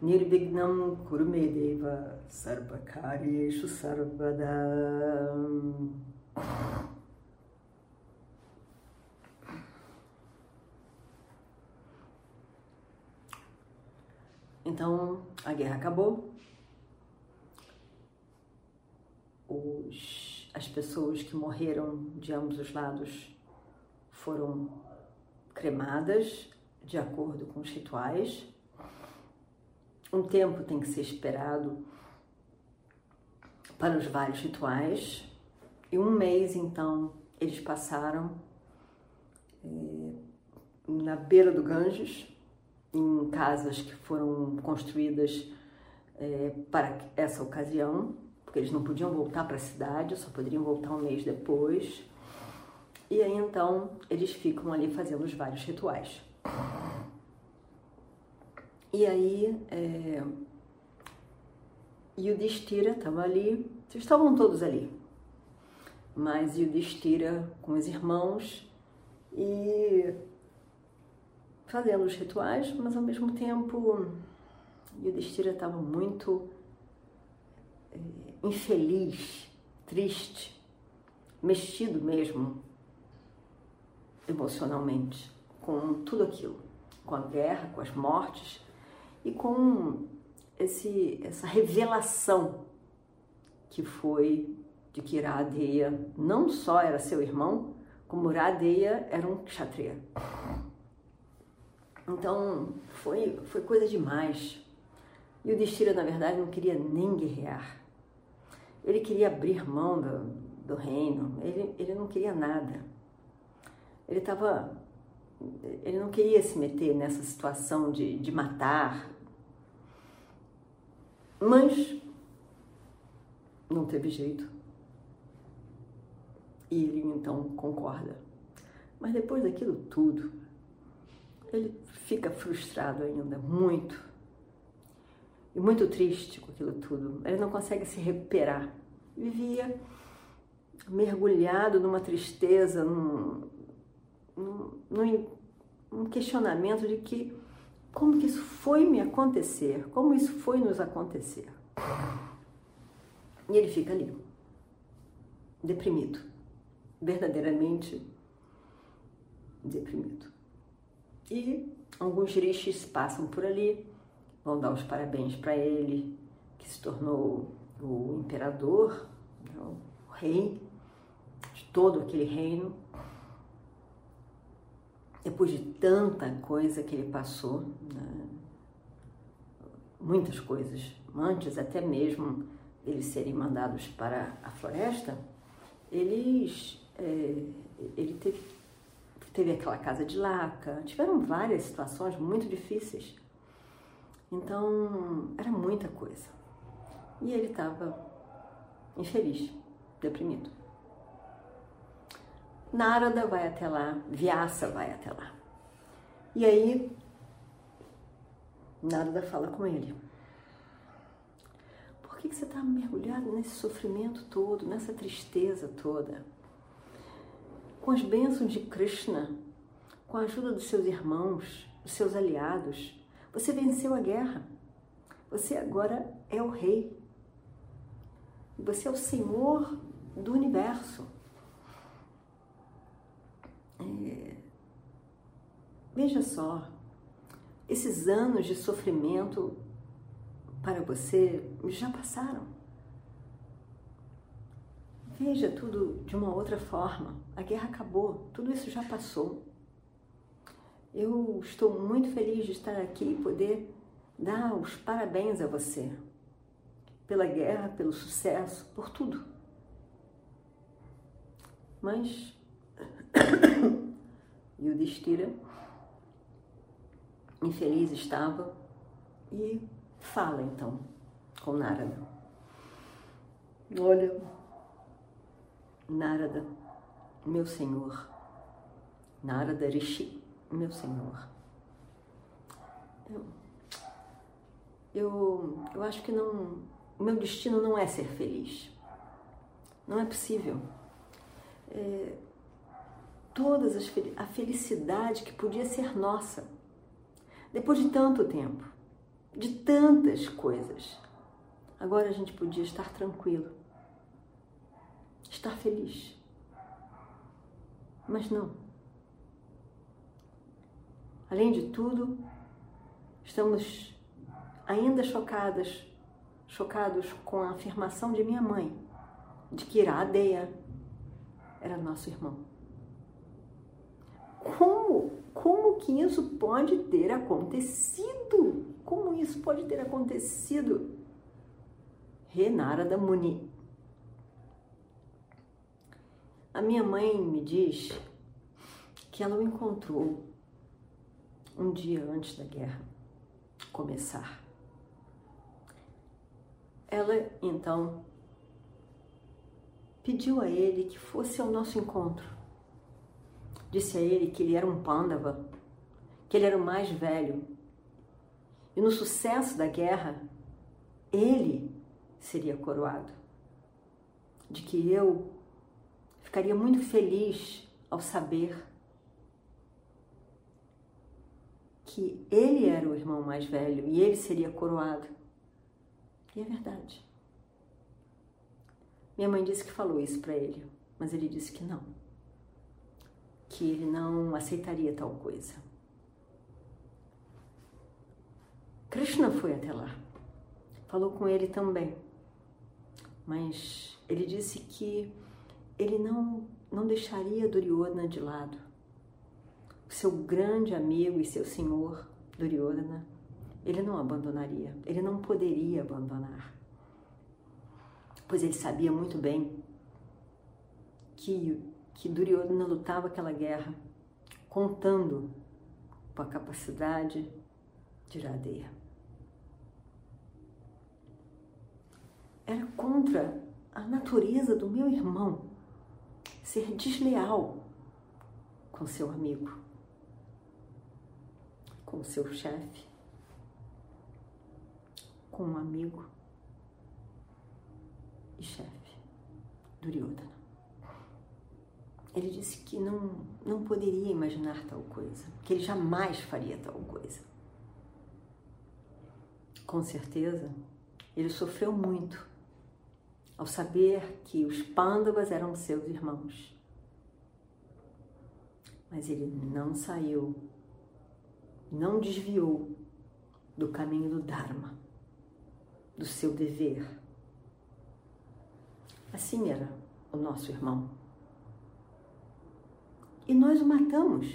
Nirvignam Kurumedeva Sarvakaryeshu Sarvada Então a guerra acabou. Os, as pessoas que morreram de ambos os lados foram cremadas de acordo com os rituais. Um tempo tem que ser esperado para os vários rituais. E um mês, então, eles passaram é, na beira do Ganges, em casas que foram construídas é, para essa ocasião, porque eles não podiam voltar para a cidade, só poderiam voltar um mês depois. E aí então eles ficam ali fazendo os vários rituais. E aí é, Yudhishthira estava ali, estavam todos ali, mas Yudhishthira com os irmãos e fazendo os rituais, mas ao mesmo tempo Yudhishthira estava muito é, infeliz, triste, mexido mesmo emocionalmente com tudo aquilo, com a guerra, com as mortes e com esse, essa revelação que foi de que Iradeya não só era seu irmão, como Iradeya era um kshatriya. Então foi, foi coisa demais. E o Destira, na verdade, não queria nem guerrear. Ele queria abrir mão do, do reino, ele, ele não queria nada. Ele estava. Ele não queria se meter nessa situação de, de matar. Mas não teve jeito. E ele então concorda. Mas depois daquilo tudo, ele fica frustrado ainda, muito. E muito triste com aquilo tudo. Ele não consegue se recuperar. Vivia mergulhado numa tristeza, num, num, num questionamento de que como que isso foi me acontecer, como isso foi nos acontecer. E ele fica ali, deprimido, verdadeiramente deprimido. E alguns rishis passam por ali, vão dar os parabéns para ele, que se tornou o imperador, né, o rei de todo aquele reino depois de tanta coisa que ele passou, né? muitas coisas, antes até mesmo eles serem mandados para a floresta, eles, é, ele teve, teve aquela casa de laca, tiveram várias situações muito difíceis. Então, era muita coisa. E ele estava infeliz, deprimido. Narada vai até lá, Vyasa vai até lá. E aí, Narada fala com ele. Por que, que você está mergulhado nesse sofrimento todo, nessa tristeza toda? Com as bênçãos de Krishna, com a ajuda dos seus irmãos, dos seus aliados, você venceu a guerra. Você agora é o rei. Você é o senhor do universo. É... Veja só, esses anos de sofrimento para você já passaram. Veja tudo de uma outra forma. A guerra acabou, tudo isso já passou. Eu estou muito feliz de estar aqui e poder dar os parabéns a você pela guerra, pelo sucesso, por tudo. Mas e o Destira, infeliz estava, e fala então com Narada. Olha, Narada, meu senhor, Narada Rishi, meu senhor, eu, eu, eu acho que não, o meu destino não é ser feliz. Não é possível. É, todas as a felicidade que podia ser nossa, depois de tanto tempo, de tantas coisas, agora a gente podia estar tranquilo, estar feliz. Mas não. Além de tudo, estamos ainda chocadas, chocados com a afirmação de minha mãe de que Iradeia era nosso irmão. Como? Como que isso pode ter acontecido? Como isso pode ter acontecido? Renara da Muni. A minha mãe me diz que ela o encontrou um dia antes da guerra começar. Ela então pediu a ele que fosse ao nosso encontro. Disse a ele que ele era um pândava, que ele era o mais velho. E no sucesso da guerra, ele seria coroado. De que eu ficaria muito feliz ao saber que ele era o irmão mais velho e ele seria coroado. E é verdade. Minha mãe disse que falou isso para ele, mas ele disse que não. Que ele não aceitaria tal coisa. Krishna foi até lá. Falou com ele também. Mas ele disse que ele não, não deixaria Duryodhana de lado. Seu grande amigo e seu senhor, Duryodhana, ele não abandonaria, ele não poderia abandonar pois ele sabia muito bem que, que Duryodhana lutava aquela guerra contando com a capacidade de Iradeya. Era contra a natureza do meu irmão ser desleal com seu amigo, com seu chefe, com um amigo e chefe, Duryodhana. Ele disse que não, não poderia imaginar tal coisa, que ele jamais faria tal coisa. Com certeza, ele sofreu muito ao saber que os Pandavas eram seus irmãos. Mas ele não saiu, não desviou do caminho do Dharma, do seu dever Assim era o nosso irmão. E nós o matamos.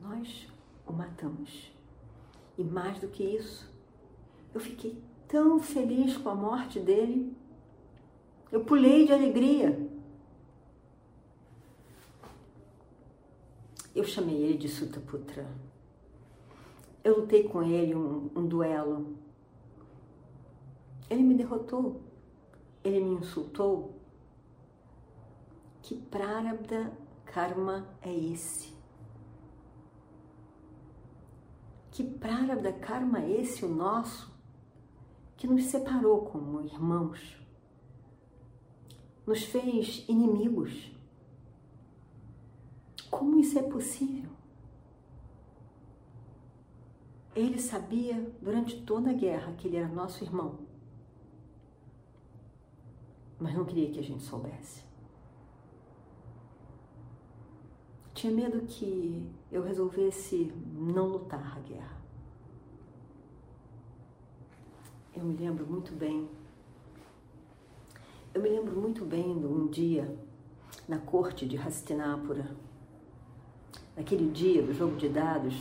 Nós o matamos. E mais do que isso, eu fiquei tão feliz com a morte dele. Eu pulei de alegria. Eu chamei ele de Sutaputra. Eu lutei com ele um, um duelo ele me derrotou, ele me insultou. Que prarabdha karma é esse? Que prarabdha karma é esse, o nosso, que nos separou como irmãos, nos fez inimigos? Como isso é possível? Ele sabia durante toda a guerra que ele era nosso irmão mas não queria que a gente soubesse. Tinha medo que eu resolvesse não lutar a guerra. Eu me lembro muito bem. Eu me lembro muito bem de um dia na corte de Hastinapura, naquele dia do jogo de dados,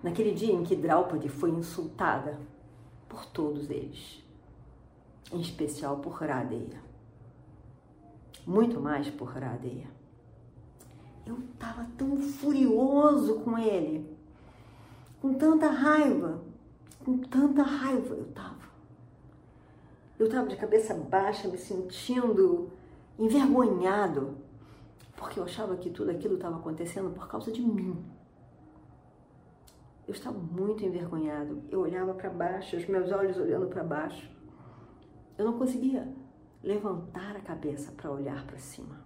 naquele dia em que Draupadi foi insultada por todos eles em especial por Radeia. Muito mais por Radeia. Eu estava tão furioso com ele, com tanta raiva, com tanta raiva eu estava. Eu estava de cabeça baixa, me sentindo envergonhado, porque eu achava que tudo aquilo estava acontecendo por causa de mim. Eu estava muito envergonhado. Eu olhava para baixo, os meus olhos olhando para baixo. Eu não conseguia levantar a cabeça para olhar para cima.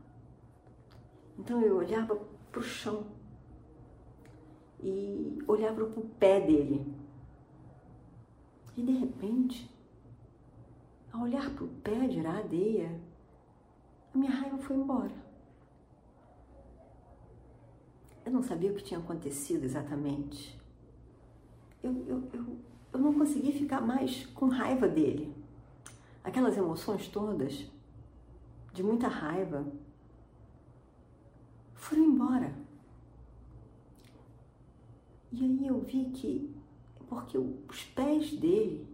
Então eu olhava para o chão e olhava para o pé dele. E de repente, ao olhar para o pé de Iradeia, a minha raiva foi embora. Eu não sabia o que tinha acontecido exatamente. Eu, eu, eu, eu não conseguia ficar mais com raiva dele. Aquelas emoções todas, de muita raiva, foram embora. E aí eu vi que, porque os pés dele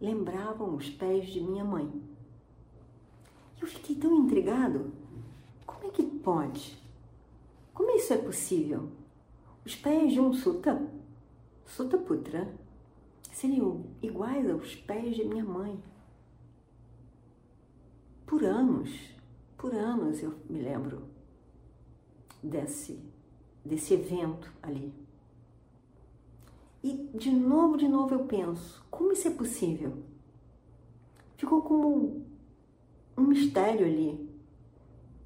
lembravam os pés de minha mãe. Eu fiquei tão intrigado. Como é que pode? Como isso é possível? Os pés de um Sutta, Sutta Putra, seriam iguais aos pés de minha mãe. Por anos, por anos eu me lembro desse, desse evento ali. E de novo, de novo eu penso, como isso é possível? Ficou como um mistério ali,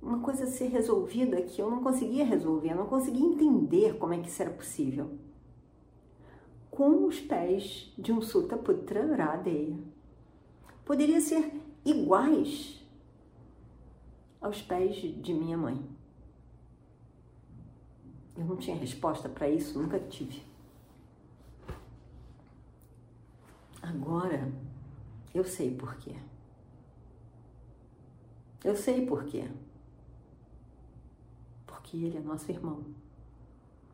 uma coisa a ser resolvida que eu não conseguia resolver, eu não conseguia entender como é que isso era possível. Com os pés de um Sutta Putra Radeya. Poderia ser iguais aos pés de minha mãe. Eu não tinha resposta para isso, nunca tive. Agora eu sei por quê. Eu sei por quê. Porque ele é nosso irmão.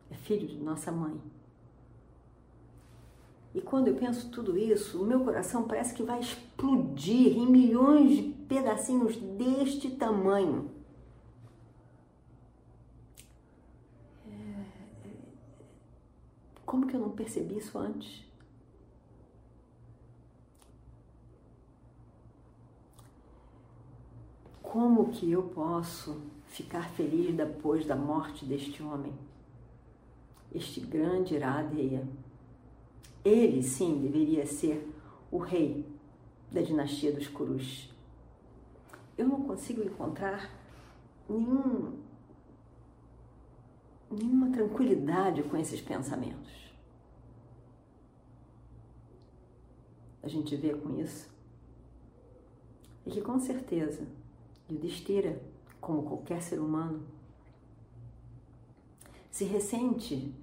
É filho de nossa mãe. E quando eu penso tudo isso, o meu coração parece que vai explodir em milhões de pedacinhos deste tamanho. É, é, como que eu não percebi isso antes? Como que eu posso ficar feliz depois da morte deste homem? Este grande Iradeya. Ele, sim, deveria ser o rei da dinastia dos Kurus. Eu não consigo encontrar nenhum, nenhuma tranquilidade com esses pensamentos. A gente vê com isso e que com certeza Yudhishthira, como qualquer ser humano, se ressente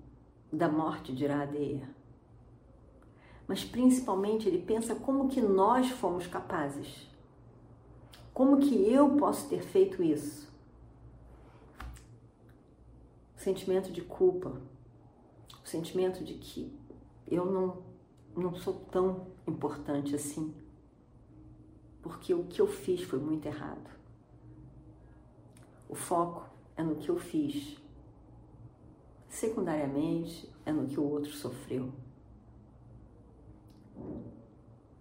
da morte de Iradeya. Mas principalmente ele pensa como que nós fomos capazes. Como que eu posso ter feito isso? O sentimento de culpa, o sentimento de que eu não, não sou tão importante assim, porque o que eu fiz foi muito errado. O foco é no que eu fiz. Secundariamente, é no que o outro sofreu.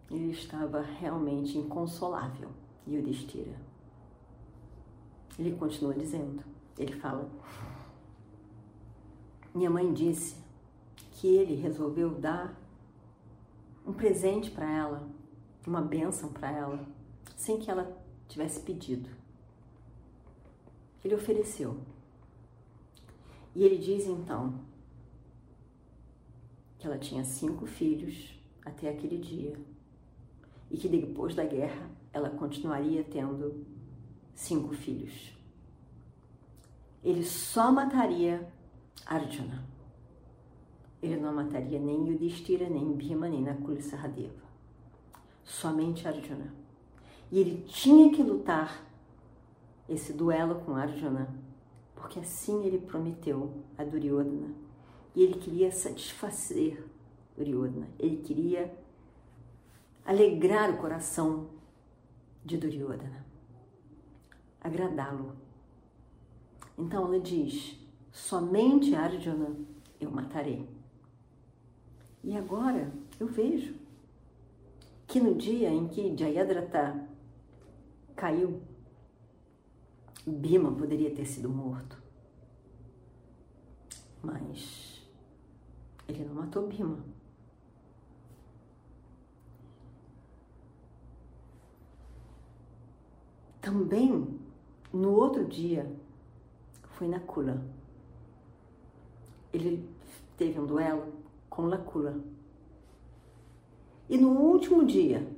Ele estava realmente inconsolável, Yudhishthira. Ele continua dizendo, ele fala, minha mãe disse que ele resolveu dar um presente para ela, uma bênção para ela, sem que ela tivesse pedido ele ofereceu. E ele diz então que ela tinha cinco filhos até aquele dia e que depois da guerra ela continuaria tendo cinco filhos. Ele só mataria Arjuna. Ele não mataria nem Yudhishthira, nem Bhima, nem Nakula Sahadeva. Somente Arjuna. E ele tinha que lutar esse duelo com Arjuna, porque assim ele prometeu a Duryodhana. E ele queria satisfazer Duryodhana, ele queria alegrar o coração de Duryodhana, agradá-lo. Então ela diz: somente Arjuna eu matarei. E agora eu vejo que no dia em que Jayadratha caiu, Bima poderia ter sido morto. Mas ele não matou Bima. Também, no outro dia, foi na Kula. Ele teve um duelo com Lakula. E no último dia,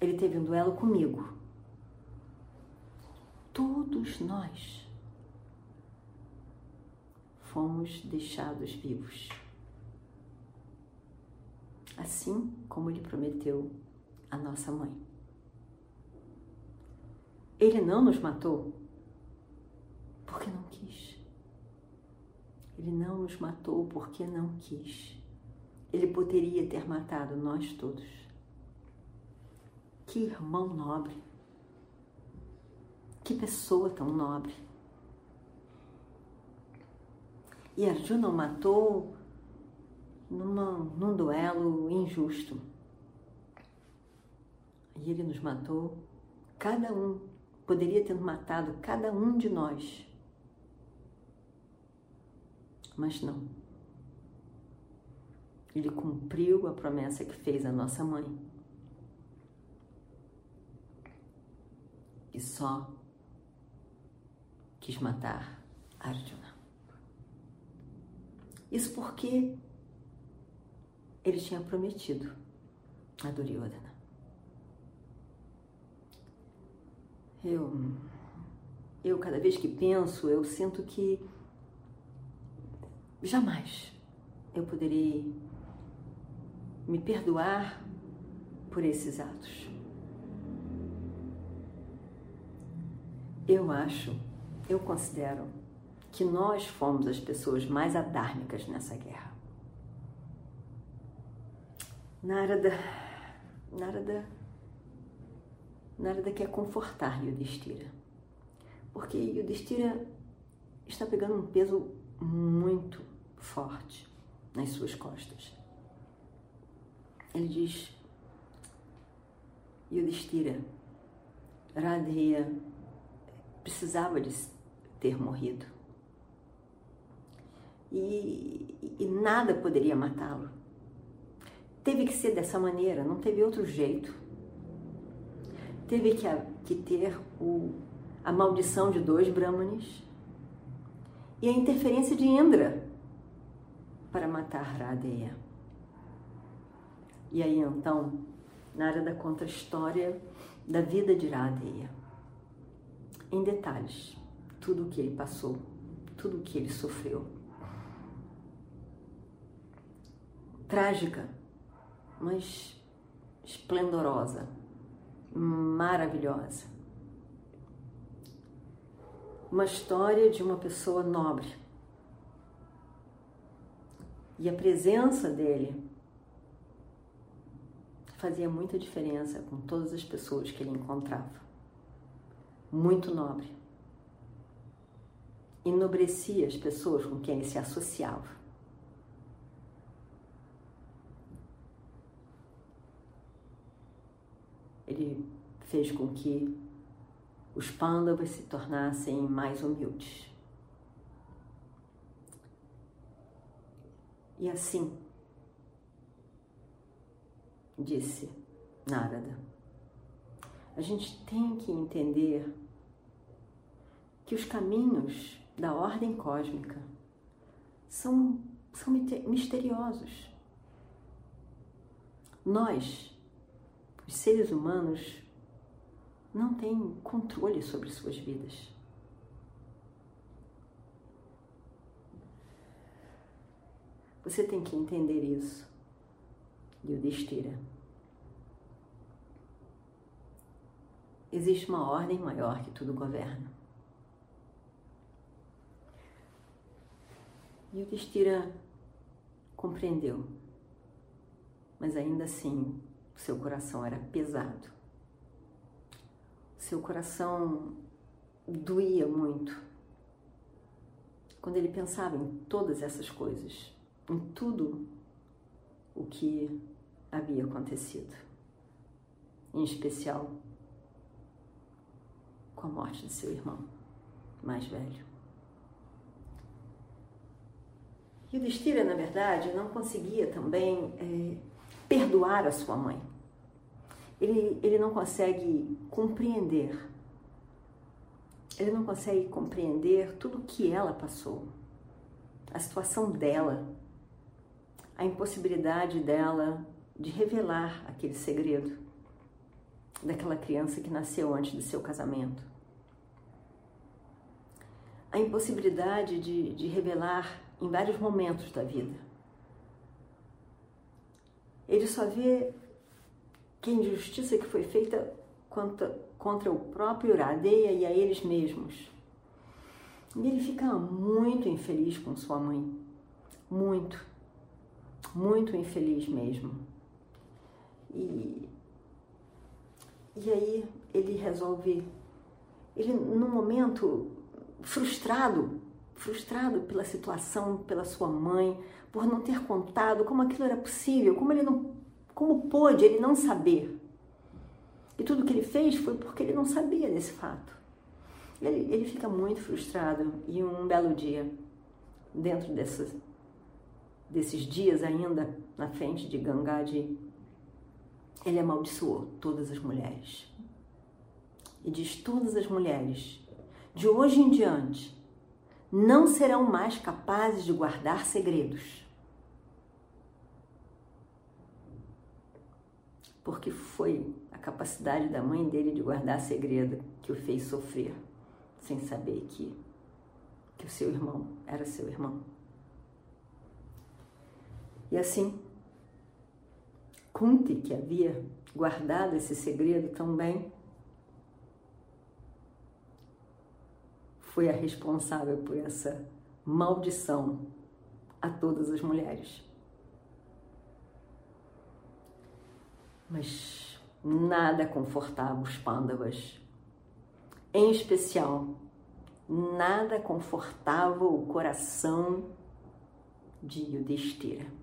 ele teve um duelo comigo. Todos nós fomos deixados vivos. Assim como ele prometeu à nossa mãe. Ele não nos matou porque não quis. Ele não nos matou porque não quis. Ele poderia ter matado nós todos. Que irmão nobre. Que pessoa tão nobre. E Arjuna o matou numa, num duelo injusto. E ele nos matou, cada um, poderia ter matado cada um de nós. Mas não. Ele cumpriu a promessa que fez a nossa mãe. E só quis matar Arjuna. Isso porque ele tinha prometido a Duryodhana. Eu, eu cada vez que penso, eu sinto que jamais eu poderei me perdoar por esses atos. Eu acho, eu considero que nós fomos as pessoas mais adármicas nessa guerra. Narada, Narada, Narada quer confortar Yudhishthira, porque Yudhishthira está pegando um peso muito forte nas suas costas. Ele diz, Yudhishthira, Radheya precisava de ter morrido. E, e nada poderia matá-lo. Teve que ser dessa maneira, não teve outro jeito. Teve que, que ter o, a maldição de dois Brahmanes e a interferência de Indra para matar Radeya. E aí então, Narada conta a história da vida de Radeya, em detalhes, tudo o que ele passou, tudo o que ele sofreu. Trágica, mas esplendorosa, maravilhosa. Uma história de uma pessoa nobre. E a presença dele fazia muita diferença com todas as pessoas que ele encontrava. Muito nobre. Enobrecia as pessoas com quem ele se associava. Ele fez com que os pândavas se tornassem mais humildes. E assim, disse Narada. A gente tem que entender que os caminhos da ordem cósmica são, são misteriosos. Nós, os seres humanos, não têm controle sobre suas vidas. Você tem que entender isso. Yudhishthira. Existe uma ordem maior que tudo governa. Yudhishthira compreendeu, mas ainda assim seu coração era pesado. Seu coração doía muito quando ele pensava em todas essas coisas, em tudo o que havia acontecido. em especial com a morte de seu irmão mais velho. E o Destira, na verdade, não conseguia também é, perdoar a sua mãe. Ele, ele não consegue compreender. Ele não consegue compreender tudo o que ela passou, a situação dela, a impossibilidade dela de revelar aquele segredo daquela criança que nasceu antes do seu casamento. A impossibilidade de, de revelar em vários momentos da vida. Ele só vê que a injustiça que foi feita contra, contra o próprio Iradeia e a eles mesmos. E ele fica muito infeliz com sua mãe. Muito. Muito infeliz mesmo. E, e aí ele resolve, ele num momento frustrado frustrado pela situação, pela sua mãe, por não ter contado como aquilo era possível, como ele não, como pôde ele não saber. E tudo que ele fez foi porque ele não sabia desse fato. Ele, ele fica muito frustrado e um belo dia, dentro dessas, desses dias ainda na frente de Gangadi, ele amaldiçoou todas as mulheres. E diz: todas as mulheres, de hoje em diante, não serão mais capazes de guardar segredos. Porque foi a capacidade da mãe dele de guardar segredo que o fez sofrer, sem saber que, que o seu irmão era seu irmão. E assim, Kunti, que havia guardado esse segredo tão bem, foi a responsável por essa maldição a todas as mulheres. Mas nada confortava os pândavas. Em especial, nada confortava o coração de Yudhishthira.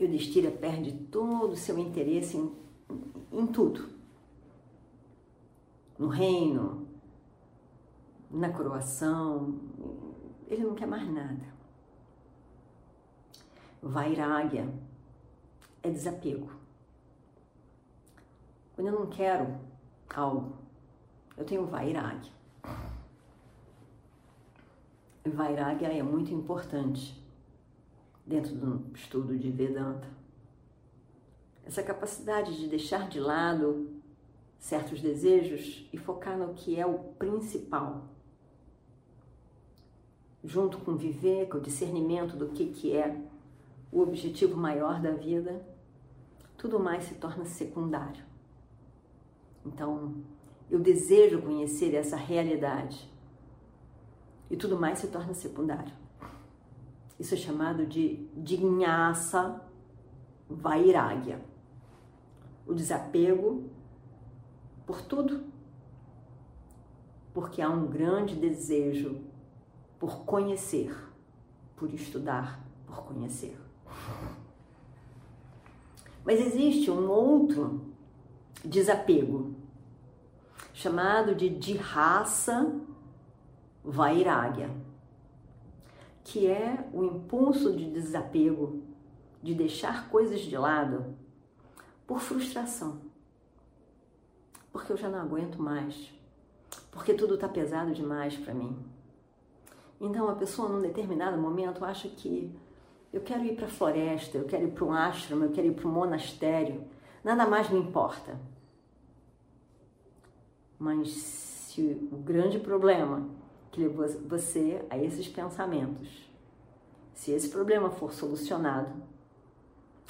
Yudhishthira perde todo o seu interesse em, em tudo no reino, na coroação, ele não quer mais nada. Vairagya é desapego. Quando eu não quero algo, eu tenho vairagya. Vairagya é muito importante dentro do estudo de Vedanta. Essa capacidade de deixar de lado certos desejos e focar no que é o principal. Junto com viver, com o discernimento do que, que é o objetivo maior da vida, tudo mais se torna secundário. Então, eu desejo conhecer essa realidade e tudo mais se torna secundário. Isso é chamado de Jignasa Vairagya. O desapego por tudo, porque há um grande desejo por conhecer, por estudar, por conhecer. Mas existe um outro desapego, chamado de Dihasa Vairagya, que é o impulso de desapego, de deixar coisas de lado por frustração porque eu já não aguento mais, porque tudo está pesado demais para mim. Então a pessoa num determinado momento acha que eu quero ir para a floresta, eu quero ir para um ashram, eu quero ir para um monastério, nada mais me importa. Mas se o grande problema que você a esses pensamentos, se esse problema for solucionado,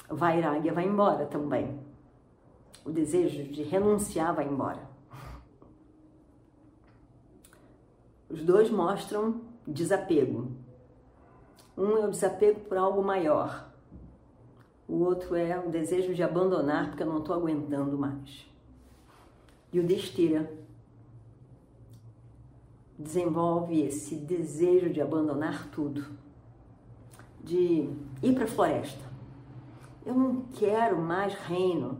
Vairagya vai embora também o desejo de renunciar vai embora. Os dois mostram desapego. Um é o desapego por algo maior. O outro é o desejo de abandonar porque eu não estou aguentando mais. E o Destira desenvolve esse desejo de abandonar tudo, de ir para a floresta. Eu não quero mais reino.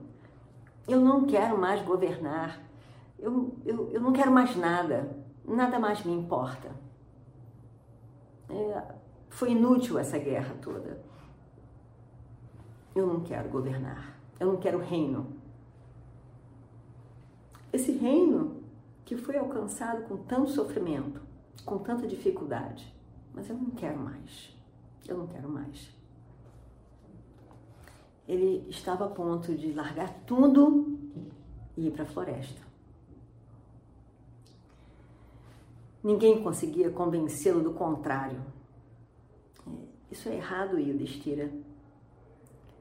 Eu não quero mais governar. Eu, eu, eu não quero mais nada. Nada mais me importa. É, foi inútil essa guerra toda. Eu não quero governar. Eu não quero reino. Esse reino que foi alcançado com tanto sofrimento, com tanta dificuldade. Mas eu não quero mais. Eu não quero mais. Ele estava a ponto de largar tudo e ir para a floresta. Ninguém conseguia convencê-lo do contrário. É, isso é errado, Yudhishthira.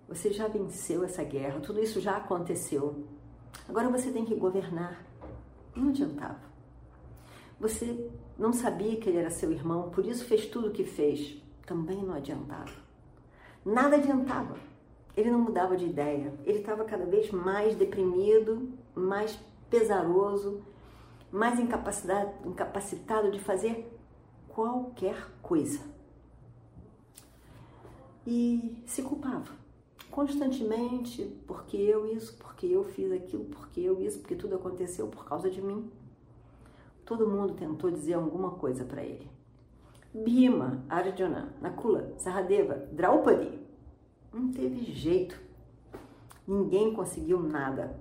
Você já venceu essa guerra, tudo isso já aconteceu. Agora você tem que governar. Não adiantava. Você não sabia que ele era seu irmão, por isso fez tudo o que fez. Também não adiantava. Nada adiantava. Ele não mudava de ideia. Ele estava cada vez mais deprimido, mais pesaroso, mais incapacitado, de fazer qualquer coisa. E se culpava constantemente porque eu isso, porque eu fiz aquilo, porque eu isso, porque tudo aconteceu por causa de mim. Todo mundo tentou dizer alguma coisa para ele. Bhima, Arjuna, Nakula, Sahadeva, Draupadi. Não teve jeito. Ninguém conseguiu nada.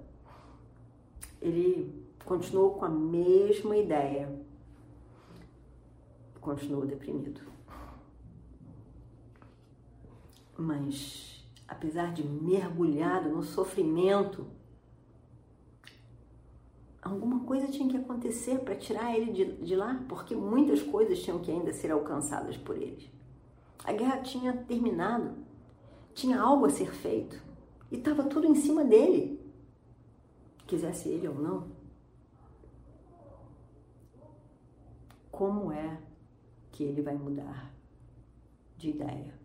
Ele continuou com a mesma ideia. Continuou deprimido. Mas, apesar de mergulhado no sofrimento, alguma coisa tinha que acontecer para tirar ele de, de, lá, porque muitas coisas tinham que ainda ser alcançadas por ele. A guerra tinha terminado, tinha algo a ser feito e estava tudo em cima dele, quisesse ele ou não. Como é que ele vai mudar de ideia?